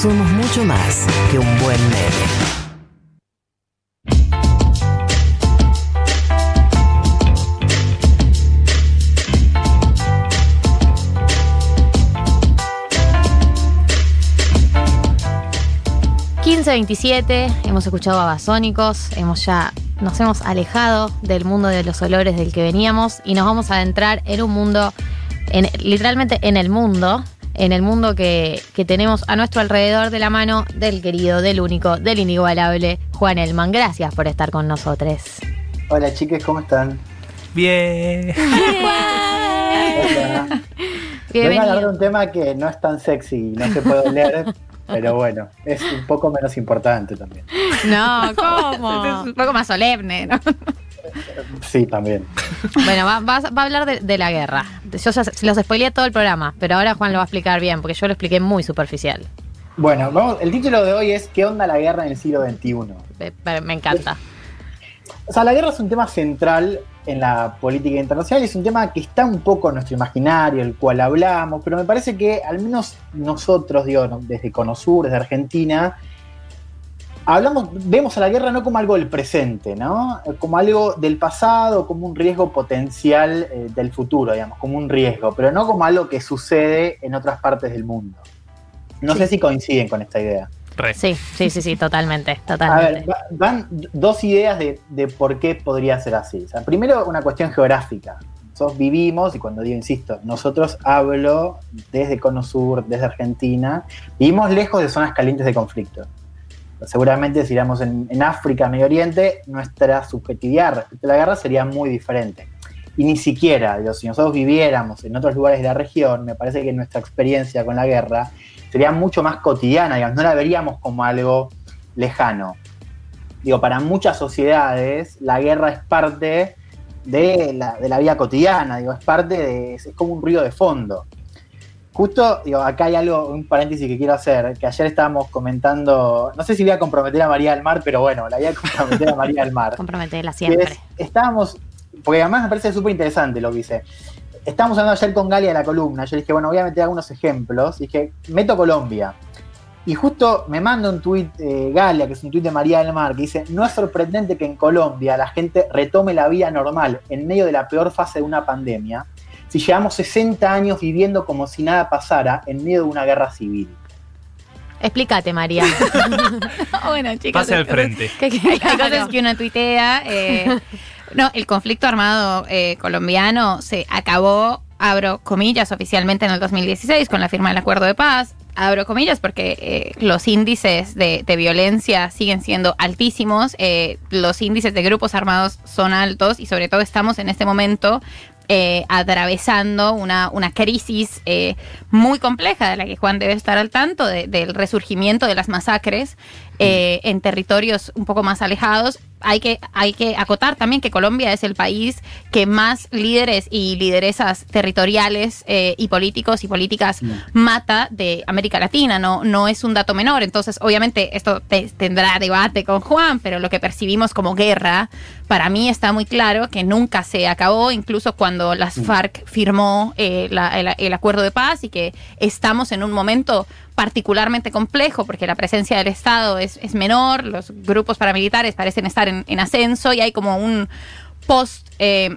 somos mucho más que un buen meme. ...1527, hemos escuchado a Basónicos, hemos ya nos hemos alejado del mundo de los olores del que veníamos y nos vamos a adentrar en un mundo, en, literalmente en el mundo, en el mundo que, que, tenemos a nuestro alrededor de la mano del querido, del único, del inigualable Juan Elman. Gracias por estar con nosotros. Hola chiques, ¿cómo están? Bien. Hola. Vengo a hablar de un tema que no es tan sexy y no se puede leer, pero bueno, es un poco menos importante también. No, ¿cómo? es un poco más solemne, ¿no? Sí, también. Bueno, va, va, va a hablar de, de, la guerra. Yo ya, se los spoileé todo el programa, pero ahora Juan lo va a explicar bien, porque yo lo expliqué muy superficial. Bueno, vamos, el título de hoy es ¿Qué onda la guerra en el siglo XXI? Me, me encanta. O sea, la guerra es un tema central en la política internacional, es un tema que está un poco en nuestro imaginario, el cual hablamos, pero me parece que al menos nosotros, digo, desde Conosur, desde Argentina, hablamos, vemos a la guerra no como algo del presente, ¿no? Como algo del pasado, como un riesgo potencial eh, del futuro, digamos, como un riesgo, pero no como algo que sucede en otras partes del mundo. No sí. sé si coinciden con esta idea. Sí, sí, sí, sí, totalmente, totalmente. A ver, van dos ideas de, de, por qué podría ser así. O sea, primero, una cuestión geográfica. Nosotros vivimos, y cuando digo, insisto, nosotros hablo desde Cono Sur, desde Argentina, vivimos lejos de zonas calientes de conflicto. Seguramente si éramos en, África, Medio Oriente, nuestra subjetividad respecto a la guerra sería muy diferente. Y ni siquiera, digo, si nosotros viviéramos en otros lugares de la región, me parece que nuestra experiencia con la guerra sería mucho más cotidiana, digamos, no la veríamos como algo lejano. Digo, para muchas sociedades la guerra es parte de la, de la vida cotidiana, digo, es parte de, es como un ruido de fondo. Justo, digo, acá hay algo, un paréntesis que quiero hacer, que ayer estábamos comentando, no sé si voy a comprometer a María del Mar, pero bueno, la voy a comprometer a María del Mar. Comprometerla siempre. Es, estábamos, porque además me parece súper interesante lo que hice. Estábamos hablando ayer con Galia de la columna, yo dije, bueno, voy a meter algunos ejemplos, y dije, meto Colombia. Y justo me manda un tuit eh, Galia, que es un tuit de María del Mar, que dice, no es sorprendente que en Colombia la gente retome la vida normal en medio de la peor fase de una pandemia, si llevamos 60 años viviendo como si nada pasara en medio de una guerra civil. Explícate, María. bueno, chicos. Pase al frente. Que, que, hay cosas que uno tuitea. Eh, no, el conflicto armado eh, colombiano se acabó, abro comillas, oficialmente en el 2016 con la firma del acuerdo de paz. Abro comillas porque eh, los índices de, de, violencia siguen siendo altísimos, eh, los índices de grupos armados son altos y sobre todo estamos en este momento eh, atravesando una, una crisis eh, muy compleja de la que Juan debe estar al tanto, de, del resurgimiento de las masacres eh, en territorios un poco más alejados. Hay que, hay que acotar también que Colombia es el país que más líderes y lideresas territoriales eh, y políticos y políticas mm. mata de América Latina, no, no es un dato menor. Entonces, obviamente, esto te, tendrá debate con Juan, pero lo que percibimos como guerra, para mí está muy claro que nunca se acabó, incluso cuando las FARC firmó eh, la, el, el acuerdo de paz y que estamos en un momento particularmente complejo porque la presencia del Estado es, es menor, los grupos paramilitares parecen estar en, en ascenso y hay como un post... Eh,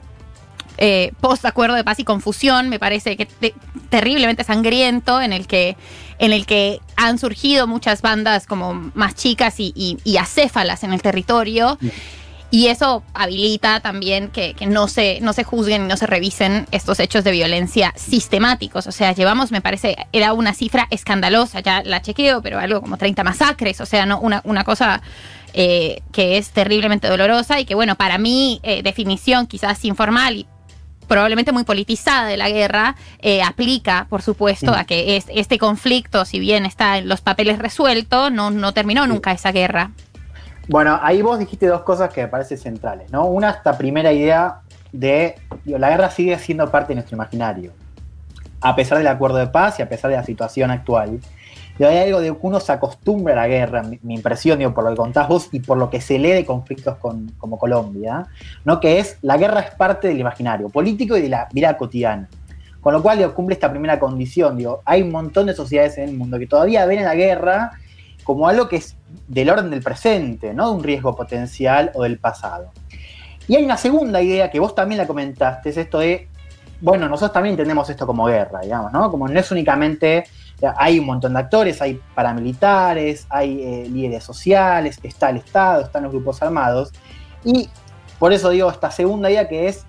eh, post acuerdo de paz y confusión, me parece que te, terriblemente sangriento, en el que en el que han surgido muchas bandas como más chicas y, y, y acéfalas en el territorio. Yeah. Y eso habilita también que, que, no, se, no se juzguen y no se revisen estos hechos de violencia sistemáticos. O sea, llevamos, me parece, era una cifra escandalosa, ya la chequeo, pero algo como 30 masacres. O sea, no una, una cosa eh, que es terriblemente dolorosa y que, bueno, para mí, eh, definición quizás informal y probablemente muy politizada de la guerra, eh, aplica, por supuesto, sí. a que es, este conflicto, si bien está en los papeles resuelto, no, no terminó nunca esa guerra. Bueno, ahí vos dijiste dos cosas que me parecen centrales, ¿no? Una, esta primera idea de, digo, la guerra sigue siendo parte de nuestro imaginario, a pesar del acuerdo de paz y a pesar de la situación actual. Y hay algo de que uno se acostumbra a la guerra, mi, impresión, digo, por lo que contás vos y por lo que se lee de conflictos con, como Colombia, ¿no? Que es, la guerra es parte del imaginario político y de la vida cotidiana. Con lo cual cumple esta primera condición. Digo, hay un montón de sociedades en el mundo que todavía ven a la guerra como algo que es del orden del presente, no de un riesgo potencial o del pasado. Y hay una segunda idea que vos también la comentaste, es esto de, bueno, nosotros también entendemos esto como guerra, digamos, ¿no? Como no es únicamente, hay un montón de actores, hay paramilitares, hay eh, líderes sociales, está el Estado, están los grupos armados. Y por eso digo esta segunda idea que es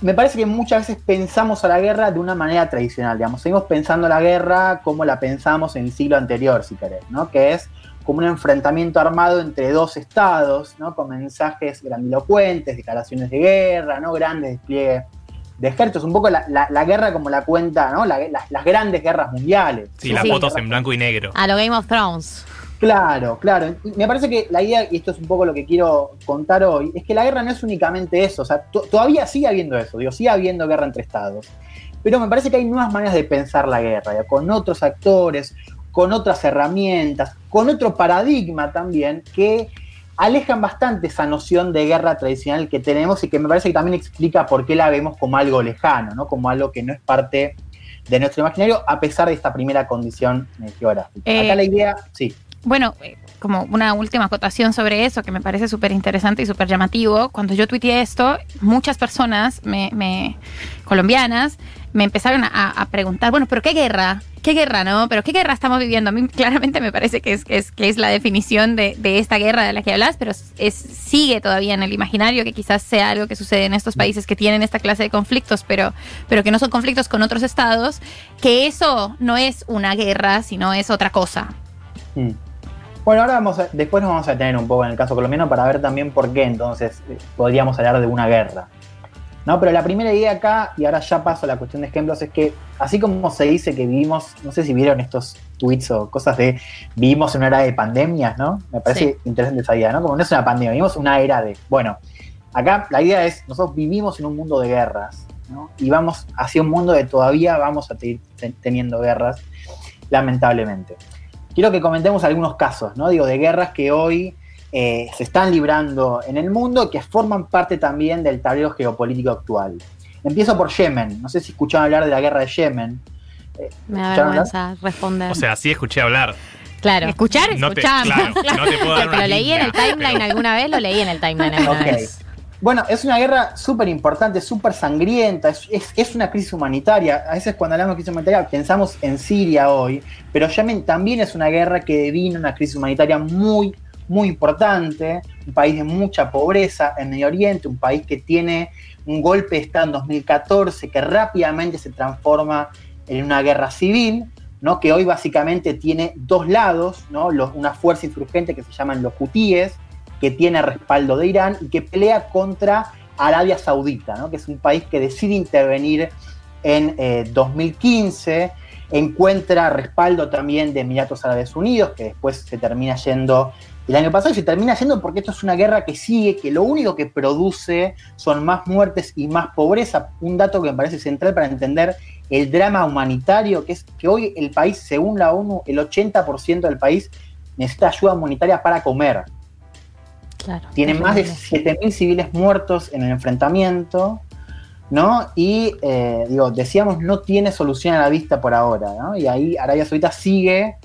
me parece que muchas veces pensamos a la guerra de una manera tradicional, digamos, seguimos pensando la guerra como la pensamos en el siglo anterior, si querés, ¿no? Que es como un enfrentamiento armado entre dos estados, ¿no? Con mensajes grandilocuentes, declaraciones de guerra, ¿no? Grandes despliegues de ejércitos, un poco la, guerra como la cuenta, ¿no? las grandes guerras mundiales. Sí, las fotos en blanco y negro. A lo Game of Thrones. Claro, claro. Me parece que la idea, y esto es un poco lo que quiero contar hoy, es que la guerra no es únicamente eso. O sea, todavía sigue habiendo eso, digo, sigue habiendo guerra entre estados. Pero me parece que hay nuevas maneras de pensar la guerra, con otros actores, con otras herramientas, con otro paradigma también, que alejan bastante esa noción de guerra tradicional que tenemos y que me parece que también explica por qué la vemos como algo lejano, ¿no? Como algo que no es parte de nuestro imaginario, a pesar de esta primera condición geográfica. Eh, Acá la idea, sí. Bueno, eh, como una última acotación sobre eso que me parece súper interesante y súper llamativo, cuando yo tuiteé esto, muchas personas me, colombianas me empezaron a, preguntar, bueno, pero ¿qué guerra? ¿Qué guerra, no? ¿Pero qué guerra estamos viviendo? A mí claramente me parece que es, que es, la definición de, esta guerra de la que hablas, pero sigue todavía en el imaginario, que quizás sea algo que sucede en estos países que tienen esta clase de conflictos, pero, pero que no son conflictos con otros estados, que eso no es una guerra, sino es otra cosa. Mm. Bueno, ahora vamos después nos vamos a tener un poco en el caso colombiano para ver también por qué entonces eh, podríamos hablar de una guerra. ¿no? Pero la primera idea acá, y ahora ya paso a la cuestión de ejemplos, es que así como se dice que vivimos, no sé si vieron estos tweets o cosas de vivimos en una era de pandemias, ¿no? Me parece interesante esa idea, ¿no? Como no es una pandemia, vivimos una era de. Bueno, acá la idea es, nosotros vivimos en un mundo de guerras, ¿no? Y vamos hacia un mundo de todavía vamos a seguir teniendo guerras, lamentablemente quiero que comentemos algunos casos, ¿no? Digo, de guerras que hoy eh, se están librando en el mundo que forman parte también del tablero geopolítico actual. Empiezo por Yemen. No sé si escucharon hablar de la guerra de Yemen. Eh, Me da vergüenza responder. O sea, sí escuché hablar. Claro. Escuchar, no claro, no te puedo dar Lo leí en el timeline alguna vez, lo leí en el timeline alguna vez. Bueno, es una guerra súper importante, súper sangrienta, es, una crisis humanitaria. A veces cuando hablamos de crisis humanitaria pensamos en Siria hoy, pero también es una guerra que vino una crisis humanitaria muy, muy importante, un país de mucha pobreza en Medio Oriente, un país que tiene un golpe de Estado en 2014 que rápidamente se transforma en una guerra civil, ¿no? que hoy básicamente tiene dos lados, ¿no? una fuerza insurgente que se llaman los hutíes, que tiene respaldo de Irán y que pelea contra Arabia Saudita, que es un país que decide intervenir en 2015, eh, encuentra respaldo también de Emiratos Árabes Unidos, que después se termina yendo el año pasado y se termina yendo porque esto es una guerra que sigue, que lo único que produce son más muertes y más pobreza. Un dato que me parece central para entender el drama humanitario, que es que hoy el país, según la ONU, el 80% del país necesita ayuda humanitaria para comer. Tienen más de 7.000 civiles muertos en el enfrentamiento, ¿no? Y, eh, digo, decíamos, no tiene solución a la vista por ahora, ¿no? Y ahí Arabia Saudita sigue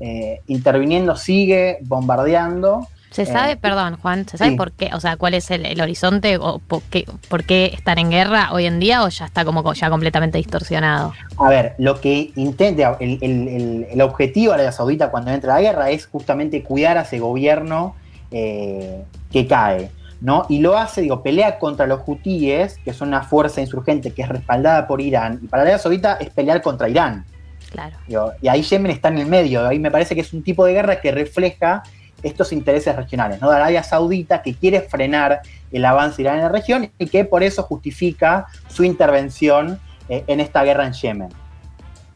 eh, interviniendo, sigue bombardeando. ¿Se sabe, eh, perdón, Juan, ¿se sabe por qué? O sea, ¿cuál es el, horizonte o por qué, por qué, están en guerra hoy en día o ya está como ya completamente distorsionado? A ver, lo que intenta, el, el, el objetivo de Arabia Saudita cuando entra a la guerra es justamente cuidar a ese gobierno eh, que cae. ¿no? Y lo hace, digo, pelea contra los hutíes, que son una fuerza insurgente que es respaldada por Irán, y para Arabia Saudita es pelear contra Irán. Claro. y ahí Yemen está en el medio, ahí me parece que es un tipo de guerra que refleja estos intereses regionales, ¿no? De Arabia Saudita que quiere frenar el avance de Irán en la región y que por eso justifica su intervención eh, en esta guerra en Yemen.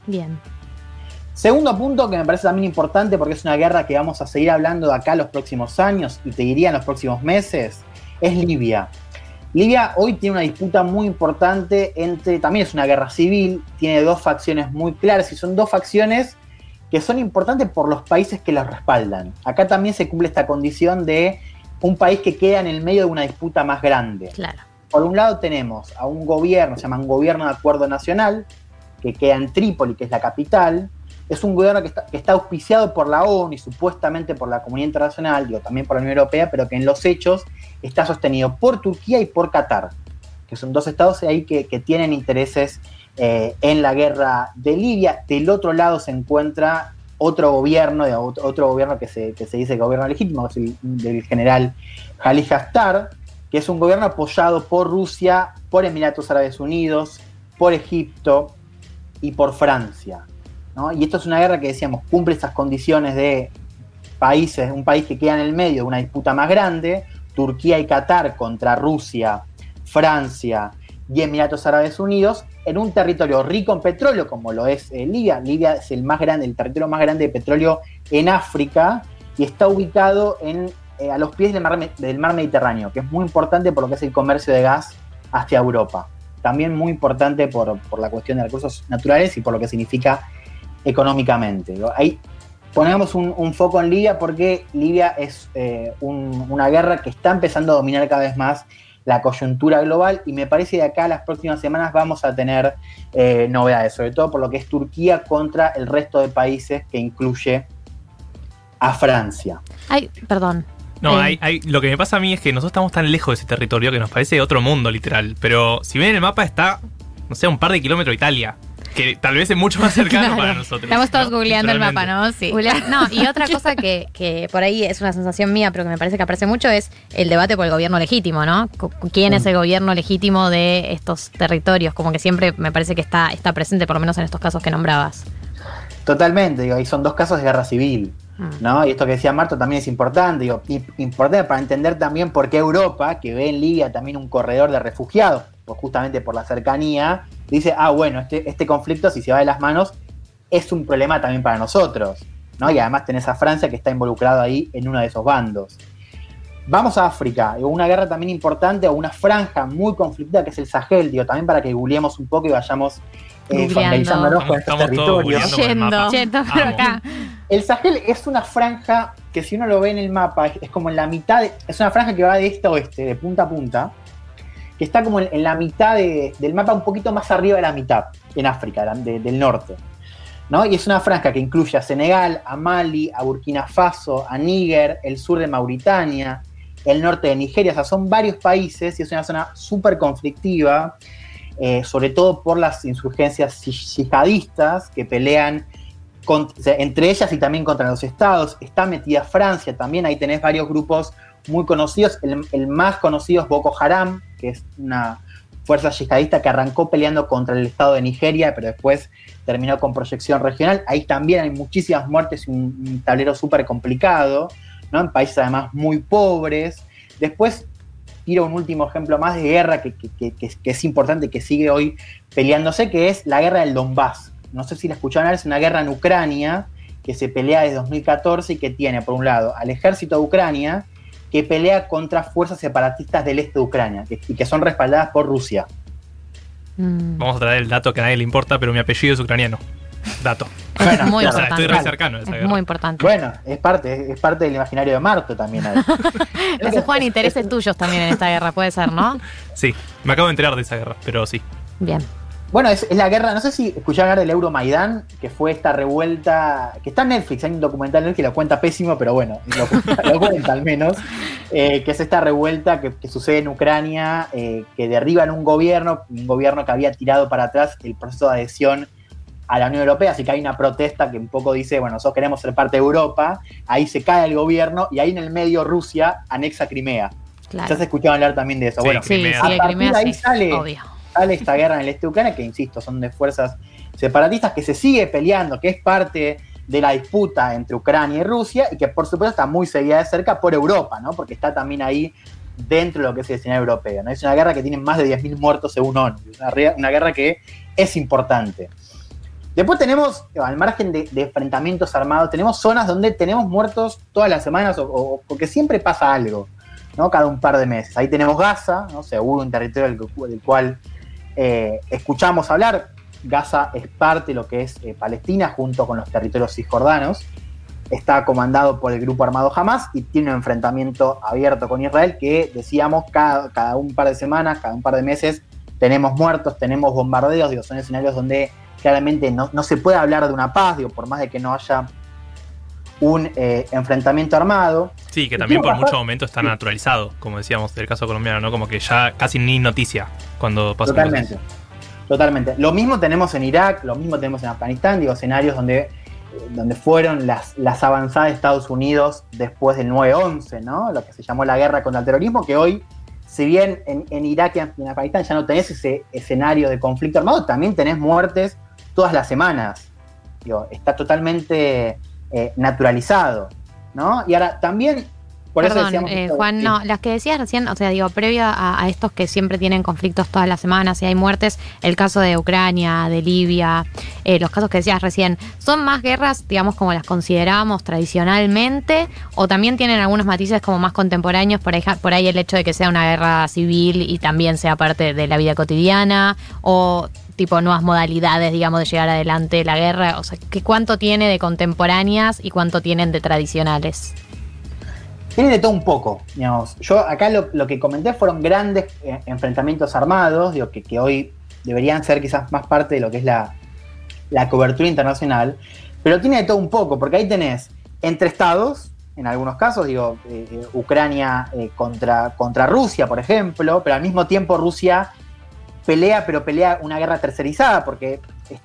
Bien. Segundo punto que me parece también importante porque es una guerra que vamos a seguir hablando de acá los próximos años y te diría en los próximos meses, es Libia. Libia hoy tiene una disputa muy importante entre, también es una guerra civil, tiene dos facciones muy claras y son dos facciones que son importantes por los países que las respaldan. Acá también se cumple esta condición de un país que queda en el medio de una disputa más grande. Claro. por un lado tenemos a un gobierno, se llama un gobierno de acuerdo nacional, que queda en Trípoli, que es la capital. Es un gobierno que está, auspiciado por la ONU y supuestamente por la comunidad internacional, digo, también por la Unión Europea, pero que en los hechos está sostenido por Turquía y por Qatar, que son dos estados que, tienen intereses eh, en la guerra de Libia. Del otro lado se encuentra otro gobierno, otro, gobierno que se, dice gobierno legítimo, el del general Jalil Haftar, que es un gobierno apoyado por Rusia, por Emiratos Árabes Unidos, por Egipto y por Francia. Y esto es una guerra que decíamos cumple esas condiciones de países, un país que queda en el medio de una disputa más grande, Turquía y Qatar contra Rusia, Francia y Emiratos Árabes Unidos, en un territorio rico en petróleo como lo es eh, Libia. Libia es el más grande, el territorio más grande de petróleo en África y está ubicado en, eh, a los pies del mar, del mar Mediterráneo, que es muy importante por lo que es el comercio de gas hacia Europa. También muy importante por, por la cuestión de recursos naturales y por lo que significa económicamente. Ahí ponemos un, un, foco en Libia porque Libia es eh, un, una guerra que está empezando a dominar cada vez más la coyuntura global y me parece que de acá a las próximas semanas vamos a tener eh, novedades, sobre todo por lo que es Turquía contra el resto de países que incluye a Francia. Ay, perdón. No, Eh. hay, hay- lo que me pasa a mí es que nosotros estamos tan lejos de ese territorio que nos parece otro mundo, literal. Pero si ven el mapa está, no sé, un par de kilómetros de Italia. Que tal vez es mucho más cercano Claro. para nosotros. Estamos todos ¿no? googleando el mapa. ¿no? Sí. Julián, No, y otra cosa que, que por ahí es una sensación mía, pero que me parece que aparece mucho, es el debate por el gobierno legítimo, ¿no? ¿Quién es el gobierno legítimo de estos territorios? Como que siempre me parece que está, está presente, por lo menos en estos casos que nombrabas. Totalmente, digo, ahí son dos casos de guerra civil. Mm. ¿no? Y esto que decía Marto también es importante, digo, importante para entender también por qué Europa, que ve en Libia también un corredor de refugiados, pues justamente por la cercanía, dice, ah, bueno, este, este conflicto, si se va de las manos, es un problema también para nosotros, ¿no? Y además tenés a Francia que está involucrado ahí en uno de esos bandos. Vamos a África, una guerra también importante o una franja muy conflictiva que es el Sahel, digo, también para que googleemos un poco y vayamos eh, familiarizándonos con estos territorios. Yendo. acá. El Sahel es una franja que si uno lo ve en el mapa, es, es como en la mitad, de- es una franja que va de este a oeste, de punta a punta, que está como en, la mitad de- del mapa, un poquito más arriba de la mitad, en África, del norte. ¿no? Y es una franja que incluye a Senegal, a Mali, a Burkina Faso, a Níger, el sur de Mauritania, el norte de Nigeria, o sea, son varios países y es una zona súper conflictiva, eh, sobre todo por las insurgencias yi- yihadistas que pelean entre ellas y también contra los estados. Está metida Francia también, ahí tenés varios grupos muy conocidos. El, más conocido es Boko Haram, que es una fuerza yihadista que arrancó peleando contra el estado de Nigeria, pero después terminó con proyección regional. Ahí también hay muchísimas muertes y un, tablero súper complicado, ¿no? En países además muy pobres. Después tiro un último ejemplo más de guerra que- que- que es importante, que sigue hoy peleándose, que es la guerra del Donbass. No sé si la escucharon, es una guerra en Ucrania que se pelea desde 2014 y que tiene, por un lado, al ejército de Ucrania, que pelea contra fuerzas separatistas del este de Ucrania y que son respaldadas por Rusia. Mm. Vamos a traer el dato que a nadie le importa, pero mi apellido es ucraniano. Dato. Es Bueno, muy claro, O sea, importante. estoy re cercano a esa Es guerra. muy importante. Bueno, es parte, es parte del imaginario de Marto también. ahí. No se juegan intereses tuyos también en esta guerra, puede ser, ¿no? Sí, me acabo de enterar de esa guerra, pero sí. Bien. Bueno, es, es la guerra, no sé si escucharon hablar del Euromaidán, que fue esta revuelta, que está en Netflix, hay un documental en Netflix que lo cuenta pésimo, pero bueno, lo, cuenta- lo cuenta al menos, eh, que es esta revuelta que, que sucede en Ucrania, eh, que derriban un gobierno, un gobierno que había tirado para atrás el proceso de adhesión a la Unión Europea, así que hay una protesta que un poco dice, bueno, nosotros queremos ser parte de Europa, ahí se cae el gobierno y ahí en el medio Rusia anexa Crimea. Claro. Ya se escuchaba hablar también de eso. Sí, bueno, Sí, Crimea. sí, A de partir Crimea de ahí sí. sale- Obvio. Esta guerra en el este de Ucrania, que insisto, son de fuerzas separatistas, que se sigue peleando, que es parte de la disputa entre Ucrania y Rusia, y que por supuesto está muy seguida de cerca por Europa, ¿no? Porque está también ahí dentro de lo que es el escenario europeo, ¿no? Es una guerra que tiene más de 10.000 muertos según ONU, una, guerra que es importante. Después tenemos, al margen de, enfrentamientos armados, tenemos zonas donde tenemos muertos todas las semanas, o, o- porque siempre pasa algo, ¿no? Cada un par de meses. Ahí tenemos Gaza, ¿no? Seguro un territorio del cual eh, escuchamos hablar. Gaza es parte de lo que es eh, Palestina junto con los territorios cisjordanos. está comandado por el grupo armado Hamas y tiene un enfrentamiento abierto con Israel que decíamos cada, cada un par de semanas, cada un par de meses tenemos muertos, tenemos bombardeos, digo, son escenarios donde claramente no, no se puede hablar de una paz, digo, por más de que no haya un eh, enfrentamiento armado. Sí, que también por muchos momentos está naturalizado, como decíamos del caso colombiano, ¿no? Como que ya casi ni noticia cuando pasa Totalmente. Totalmente. Lo mismo tenemos en Irak, lo mismo tenemos en Afganistán, digo, escenarios donde, eh, donde fueron las, las avanzadas de Estados Unidos después del 9-11, ¿no? Lo que se llamó la guerra contra el terrorismo, que hoy, si bien en, en Irak y en Afganistán ya no tenés ese escenario de conflicto armado, también tenés muertes todas las semanas. Digo, está totalmente eh, naturalizado, ¿no? Y ahora también, por eso Perdón, decíamos... eh, esto- Juan, no, las que decías recién, o sea, digo, previo a, a estos que siempre tienen conflictos todas las semanas y hay muertes, el caso de Ucrania, de Libia, eh, los casos que decías recién, ¿son más guerras, digamos, como las considerábamos tradicionalmente? ¿O también tienen algunos matices como más contemporáneos, por ahí, por ahí el hecho de que sea una guerra civil y también sea parte de la vida cotidiana? ¿O tipo nuevas modalidades, digamos, de llegar adelante la guerra? O sea, ¿qué, ¿cuánto tiene de contemporáneas y cuánto tienen de tradicionales? Tiene de todo un poco, digamos. Yo acá lo, lo que comenté fueron grandes eh, enfrentamientos armados, digo, que, que hoy deberían ser quizás más parte de lo que es la, la cobertura internacional, pero tiene de todo un poco, porque ahí tenés entre estados, en algunos casos, digo, eh, eh, Ucrania contra, contra Rusia, por ejemplo, pero al mismo tiempo Rusia pelea, pero pelea una guerra tercerizada, porque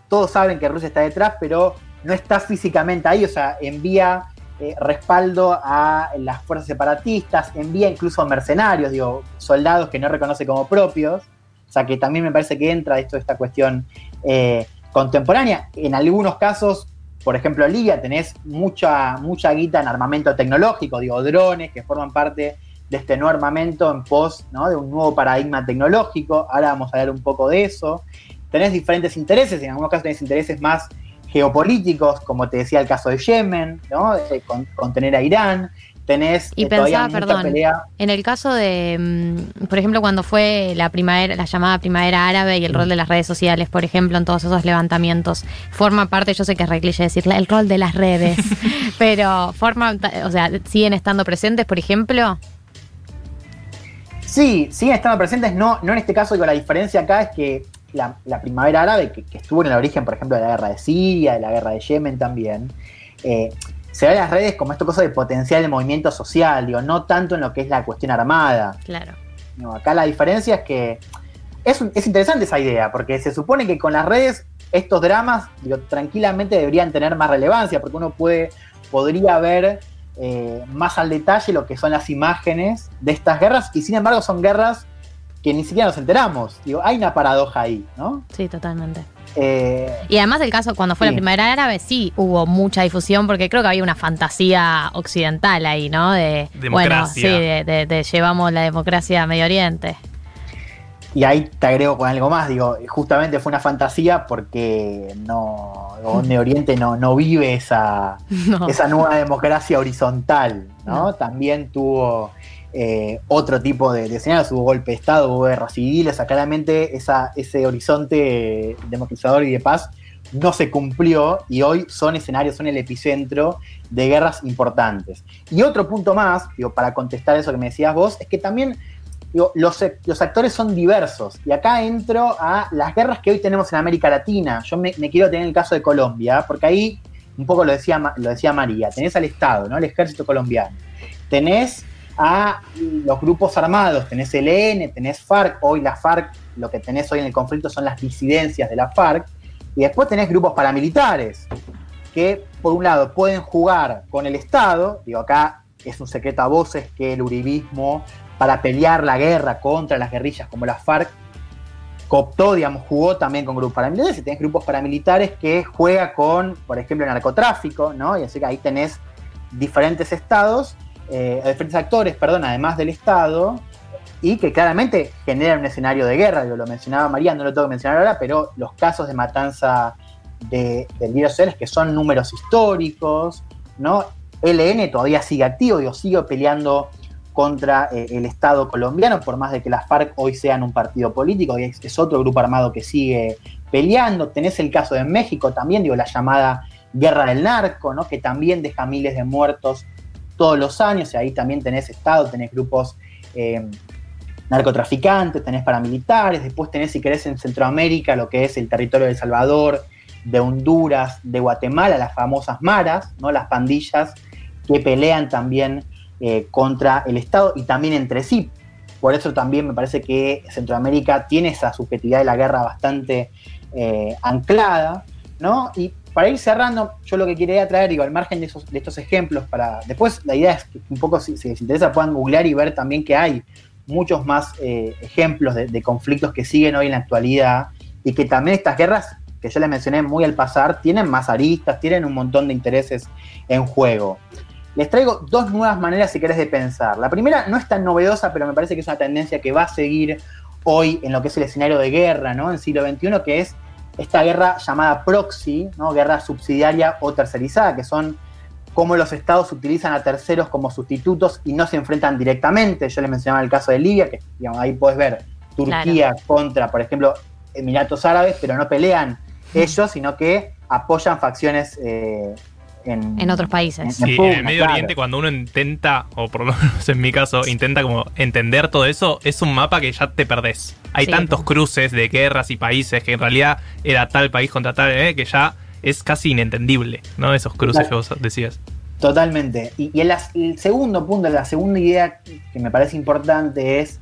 todos saben que Rusia está detrás, pero no está físicamente ahí, o sea, envía eh, respaldo a las fuerzas separatistas, envía incluso mercenarios, digo, soldados que no reconoce como propios, o sea, que también me parece que entra esto esta cuestión eh, contemporánea. En algunos casos, por ejemplo, Libia tenés mucha, mucha guita en armamento tecnológico, digo, drones que forman parte de este nuevo armamento en pos ¿no? de un nuevo paradigma tecnológico. Ahora vamos a hablar un poco de eso. Tenés diferentes intereses, en algunos casos tenés intereses más geopolíticos, como te decía el caso de Yemen, ¿no? de con- contener a Irán. Tenés Y eh, pensaba, perdón, pelea. En el caso de, mm, por ejemplo, cuando fue la primavera, la llamada primavera árabe y el rol de las redes sociales, por ejemplo, en todos esos levantamientos, forma parte, yo sé que es re cliché decirle, el rol de las redes, pero forma, o sea, siguen estando presentes, por ejemplo. Sí, siguen estando presentes, no, no en este caso, digo, la diferencia acá es que la, la primavera árabe, que, que estuvo en el origen, por ejemplo, de la guerra de Siria, de la guerra de Yemen también, eh, se ve en las redes como esto cosa de potencial el movimiento social, digo, no tanto en lo que es la cuestión armada. Claro. No, acá la diferencia es que es, un- es interesante esa idea, porque se supone que con las redes estos dramas digo, tranquilamente deberían tener más relevancia, porque uno puede, podría ver eh, más al detalle lo que son las imágenes de estas guerras, y sin embargo son guerras que ni siquiera nos enteramos. Digo, hay una paradoja ahí, ¿no? Sí, totalmente. Eh, Y además el caso, cuando fue Sí. la primavera árabe, sí hubo mucha difusión, porque creo que había una fantasía occidental ahí, ¿no? De, bueno, Democracia. sí, de, de- de llevamos la democracia a Medio Oriente. Y ahí te agrego con algo más, digo, justamente fue una fantasía porque no, Oriente no, no vive esa, No. esa nueva democracia horizontal, ¿no? No. También tuvo eh, otro tipo de, de escenarios, hubo golpe de Estado, hubo guerra civil, o sea, claramente esa, ese horizonte democratizador y de paz no se cumplió y hoy son escenarios, son el epicentro de guerras importantes. Y otro punto más, digo, para contestar eso que me decías vos, es que también digo, los, actores son diversos. Y acá entro a las guerras que hoy tenemos en América Latina. Yo me, quiero tener el caso de Colombia, porque ahí un poco lo decía, lo decía María, tenés al Estado, ¿no? El ejército colombiano. Tenés a los grupos armados, tenés el EN, tenés FARC, hoy la FARC, lo que tenés hoy en el conflicto son las disidencias de la FARC, y después tenés grupos paramilitares, que por un lado pueden jugar con el Estado, digo acá es un secreto a voces que el uribismo para pelear la guerra contra las guerrillas como la FARC cooptó, digamos, jugó también con grupos paramilitares y tenés grupos paramilitares que juega con, por ejemplo, el narcotráfico, ¿no? Y así que ahí tenés diferentes estados, eh, diferentes actores, perdón, además del Estado, y que claramente generan un escenario de guerra, yo lo mencionaba María, no lo tengo que mencionar ahora, pero los casos de matanza de, del virus es que son números históricos, ¿no? LN todavía sigue activo, digo, sigue peleando contra eh, el Estado colombiano, por más de que las FARC hoy sean un partido político, y es, otro grupo armado que sigue peleando. Tenés el caso de México también, digo, la llamada guerra del narco, ¿no? que también deja miles de muertos todos los años, y ahí también tenés Estado, tenés grupos eh, narcotraficantes, tenés paramilitares, después tenés, si querés, en Centroamérica lo que es el territorio de El Salvador, de Honduras, de Guatemala, las famosas maras, ¿no? las pandillas que pelean también eh, contra el Estado y también entre sí. Por eso también me parece que Centroamérica tiene esa subjetividad de la guerra bastante eh, anclada, ¿no? Y para ir cerrando, yo lo que quería traer, digo, al margen de, estos ejemplos, para después la idea es que un poco, si, les interesa, puedan googlear y ver también que hay muchos más eh, ejemplos de, de, conflictos que siguen hoy en la actualidad y que también estas guerras, que yo les mencioné muy al pasar, tienen más aristas, tienen un montón de intereses en juego. Les traigo dos nuevas maneras, si querés, de pensar. La primera no es tan novedosa, pero me parece que es una tendencia que va a seguir hoy en lo que es el escenario de guerra, ¿no? En siglo XXI, que es esta guerra llamada proxy, ¿no? Guerra subsidiaria o tercerizada, que son cómo los estados utilizan a terceros como sustitutos y no se enfrentan directamente. Yo les mencionaba el caso de Libia, que digamos, ahí puedes ver Turquía claro. contra, por ejemplo, Emiratos Árabes, pero no pelean ellos, sino que apoyan facciones eh, en, en, otros países. En, sí, en, el Medio claro. Oriente, cuando uno intenta, o por lo menos en mi caso, intenta como entender todo eso, es un mapa que ya te perdés. Hay sí. tantos cruces de guerras y países que en realidad era tal país contra tal, eh, que ya es casi inentendible, ¿no? Esos cruces que vos decías. Totalmente. Y, y el, el, segundo punto, la segunda idea que me parece importante es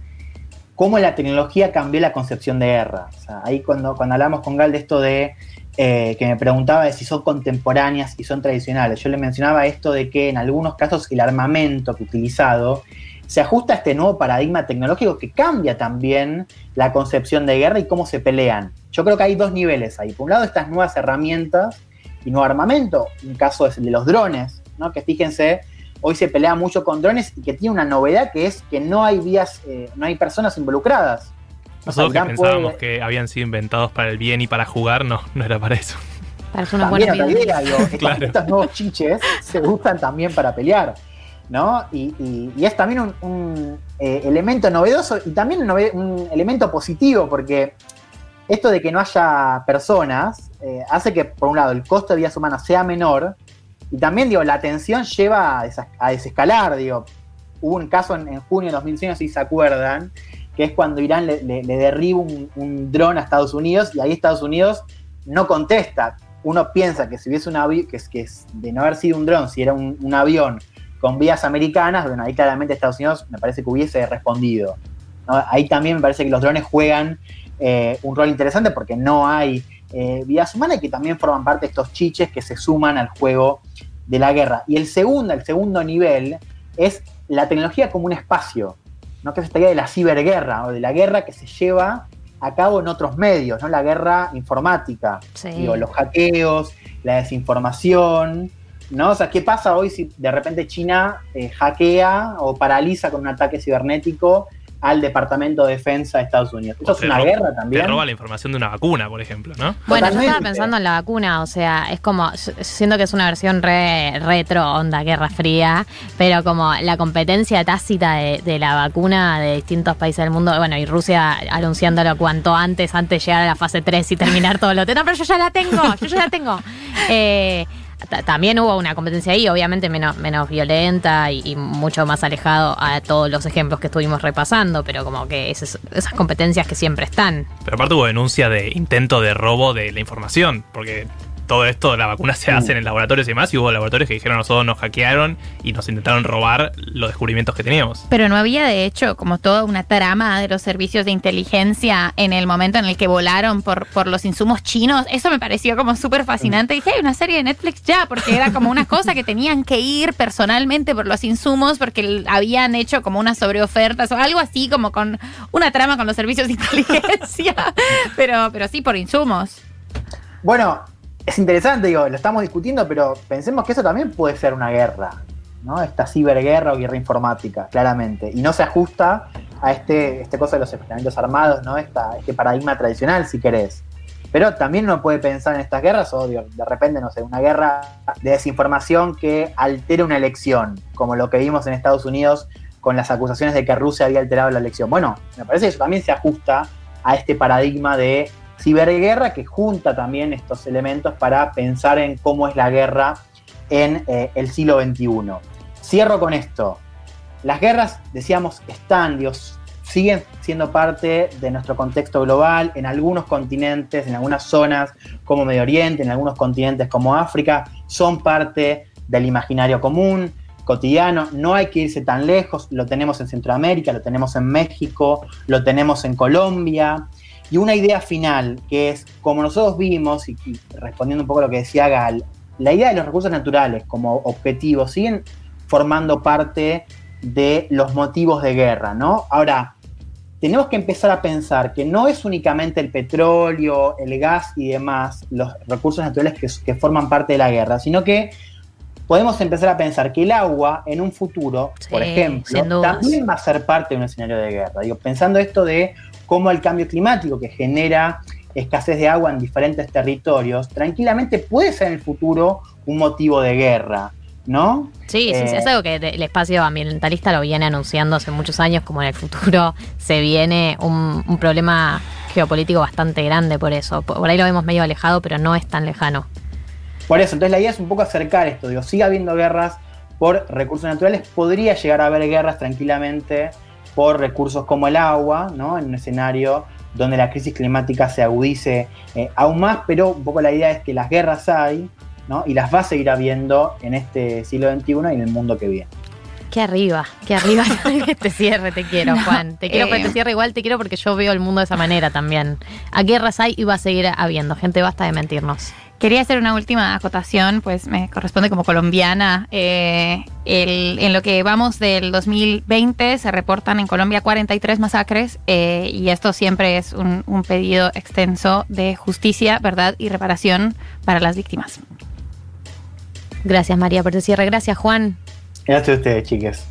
cómo la tecnología cambió la concepción de guerra. O sea, ahí cuando, cuando hablamos con Gal de esto de eh, que me preguntaba de si son contemporáneas y son tradicionales, yo le mencionaba esto de que en algunos casos el armamento que utilizado se ajusta a este nuevo paradigma tecnológico que cambia también la concepción de guerra y cómo se pelean. Yo creo que hay dos niveles ahí. Por un lado, estas nuevas herramientas y nuevo armamento. Un caso es el de los drones, ¿no? que fíjense, hoy se pelea mucho con drones y que tiene una novedad que es que no hay vías, eh, no hay personas involucradas. Nosotros que pensábamos puede... que habían sido inventados para el bien y para jugar, no, no era para eso. Parece una buena idea. Digo, claro. estos nuevos chiches se usan también para pelear. ¿no? Y, y, y, es también un, un eh, elemento novedoso y también un, un, elemento positivo, porque esto de que no haya personas eh, hace que, por un lado, el costo de vidas humanas sea menor y también, digo, la tensión lleva a, des a desescalar, digo. Hubo un caso en, en junio de 2006, no sé si se acuerdan, que es cuando Irán le, derriba un, dron a Estados Unidos y ahí Estados Unidos no contesta. Uno piensa que si hubiese un avión, que, que de no haber sido un dron, si era un, avión con vías americanas, bueno, ahí claramente Estados Unidos me parece que hubiese respondido. Ahí también me parece que los drones juegan eh, un rol interesante porque no hay eh, vías humanas y que también forman parte de estos chiches que se suman al juego de la guerra. Y el segundo, el segundo nivel es la tecnología como un espacio, ¿no? que es esta idea de la ciberguerra o de la guerra que se lleva a cabo en otros medios, ¿no? la guerra informática, sí. Digo, los hackeos, la desinformación, ¿no? O sea, ¿qué pasa hoy si de repente China eh, hackea o paraliza con un ataque cibernético al Departamento de Defensa de Estados Unidos? Eso es una roba, guerra también. Te roba la información de una vacuna, por ejemplo, ¿no? Bueno, Totalmente. yo estaba pensando en la vacuna, o sea, es como, siento que es una versión re, retro, onda Guerra Fría, pero como la competencia tácita de, de, la vacuna de distintos países del mundo, bueno, y Rusia anunciándolo cuanto antes, antes de llegar a la fase 3 y terminar todo lo... No, pero yo ya la tengo, yo ya la tengo. Eh, también hubo una competencia ahí, obviamente menos, menos violenta y, mucho más alejado a todos los ejemplos que estuvimos repasando, pero como que esas competencias que siempre están. Pero aparte hubo denuncia de intento de robo de la información, porque todo esto, la vacuna se hace en el laboratorio y demás, y hubo laboratorios que dijeron nosotros nos hackearon y nos intentaron robar los descubrimientos que teníamos. Pero no había, de hecho, como toda una trama de los servicios de inteligencia en el momento en el que volaron por, por los insumos chinos. Eso me pareció como súper fascinante. Dije, hay una serie de Netflix ya, porque era como una cosa que tenían que ir personalmente por los insumos, porque habían hecho como unas sobreofertas o algo así, como con una trama con los servicios de inteligencia. pero, pero sí, por insumos. Bueno, es interesante, digo, lo estamos discutiendo, pero pensemos que eso también puede ser una guerra, ¿no? Esta ciberguerra o guerra informática, claramente. Y no se ajusta a este, este cosa de los enfrentamientos armados, ¿no? Esta, este paradigma tradicional, si querés. Pero también uno puede pensar en estas guerras, o de repente, no sé, una guerra de desinformación que altere una elección, como lo que vimos en Estados Unidos con las acusaciones de que Rusia había alterado la elección. Bueno, me parece que eso también se ajusta a este paradigma de ciberguerra que junta también estos elementos para pensar en cómo es la guerra en eh, el siglo XXI. Cierro con esto. Las guerras, decíamos, están, Dios, siguen siendo parte de nuestro contexto global en algunos continentes, en algunas zonas como Medio Oriente, en algunos continentes como África, son parte del imaginario común, cotidiano, no hay que irse tan lejos, lo tenemos en Centroamérica, lo tenemos en México, lo tenemos en Colombia. Y una idea final, que es, como nosotros vimos, y, respondiendo un poco a lo que decía Gal, la idea de los recursos naturales como objetivo siguen formando parte de los motivos de guerra, ¿no? Ahora, tenemos que empezar a pensar que no es únicamente el petróleo, el gas y demás, los recursos naturales que, que forman parte de la guerra, sino que podemos empezar a pensar que el agua en un futuro, por ejemplo, también va a ser parte de un escenario de guerra. Digo, pensando esto de cómo el cambio climático que genera escasez de agua en diferentes territorios, tranquilamente puede ser en el futuro un motivo de guerra. ¿no? Sí, sí, es eh, algo que el espacio ambientalista lo viene anunciando hace muchos años, como en el futuro se viene un, problema geopolítico bastante grande por eso. Por ahí lo vemos medio alejado, pero no es tan lejano. Por eso, entonces la idea es un poco acercar esto, digo, sigue habiendo guerras por recursos naturales, podría llegar a haber guerras tranquilamente por recursos como el agua, ¿no? En un escenario donde la crisis climática se agudice eh, aún más, pero un poco la idea es que las guerras hay, y las va a seguir habiendo en este siglo XXI y en el mundo que viene. Qué arriba, qué arriba te cierre, te quiero, Juan. Te quiero que te cierre igual, te quiero porque yo veo el mundo de esa manera también. A guerras hay y va a seguir habiendo. Gente, basta de mentirnos. Quería hacer una última acotación, pues me corresponde como colombiana. Eh, en lo que vamos del 2020 se reportan en Colombia 43 masacres eh, y esto siempre es un, un pedido extenso de justicia, verdad y reparación para las víctimas. Gracias María por tu cierre. Gracias Juan. Gracias a ustedes, chicas.